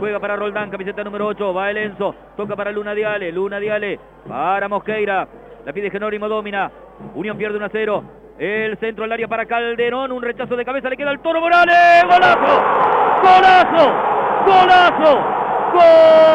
Juega para Roldán, camiseta número 8. Va el Enzo. Toca para Luna Diale. Luna Diale para Mosqueira. La pide Genónimo, domina. Unión pierde 1 a 0. El centro al área para Calderón. Un rechazo de cabeza. Le queda el Toro Morales. ¡Golazo! ¡Golazo! ¡Golazo! ¡Gol!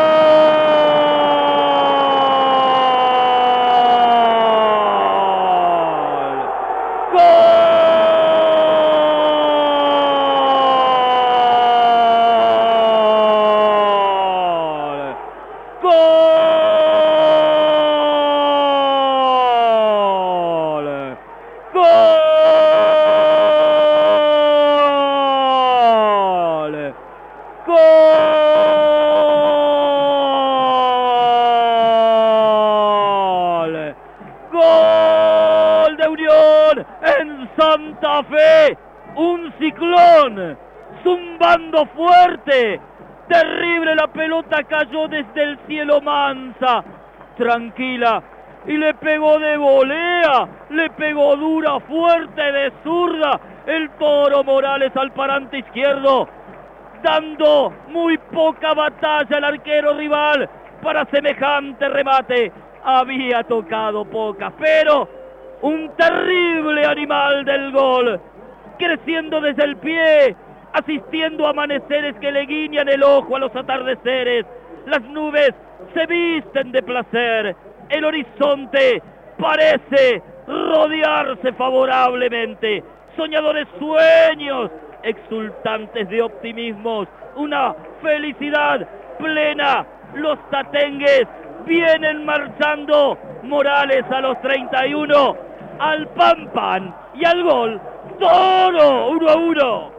¡Gol! ¡Gol de Unión en Santa Fe! Un ciclón zumbando fuerte. Terrible la pelota cayó desde el cielo mansa, tranquila, y le pegó de volea, le pegó dura, fuerte, de zurda, el toro Morales al parante izquierdo, dando muy poca batalla al arquero rival para semejante remate. Había tocado poca, pero un terrible animal del gol, creciendo desde el pie, asistiendo a amaneceres que le guiñan el ojo a los atardeceres. Las nubes se visten de placer, el horizonte parece rodearse favorablemente. Soñadores sueños, exultantes de optimismos, una felicidad plena. Los tatengues vienen marchando. Morales a los 31, al pan pan y al gol. Toro, uno a uno.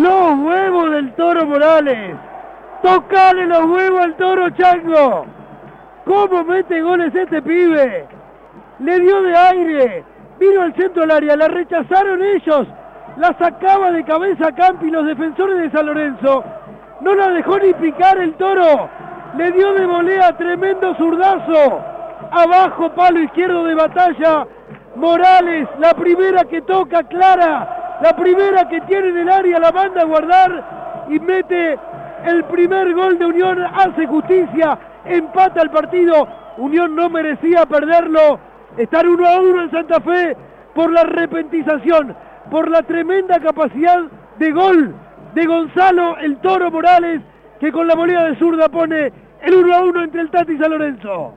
Los huevos del toro Morales. Tocale los huevos al toro Chango. ¿Cómo mete goles este pibe? Le dio de aire. Vino al centro del área. La rechazaron ellos. La sacaba de cabeza Campi los defensores de San Lorenzo. No la dejó ni picar el toro. Le dio de volea tremendo zurdazo. Abajo palo izquierdo de batalla. Morales, la primera que toca clara. La primera que tiene en el área la manda a guardar y mete el primer gol de Unión. Hace justicia, empata el partido. Unión no merecía perderlo. Estar uno a uno en Santa Fe por la repentización, por la tremenda capacidad de gol de Gonzalo el Toro Morales, que con la moneda de zurda pone el 1 a 1 entre el Tati y San Lorenzo.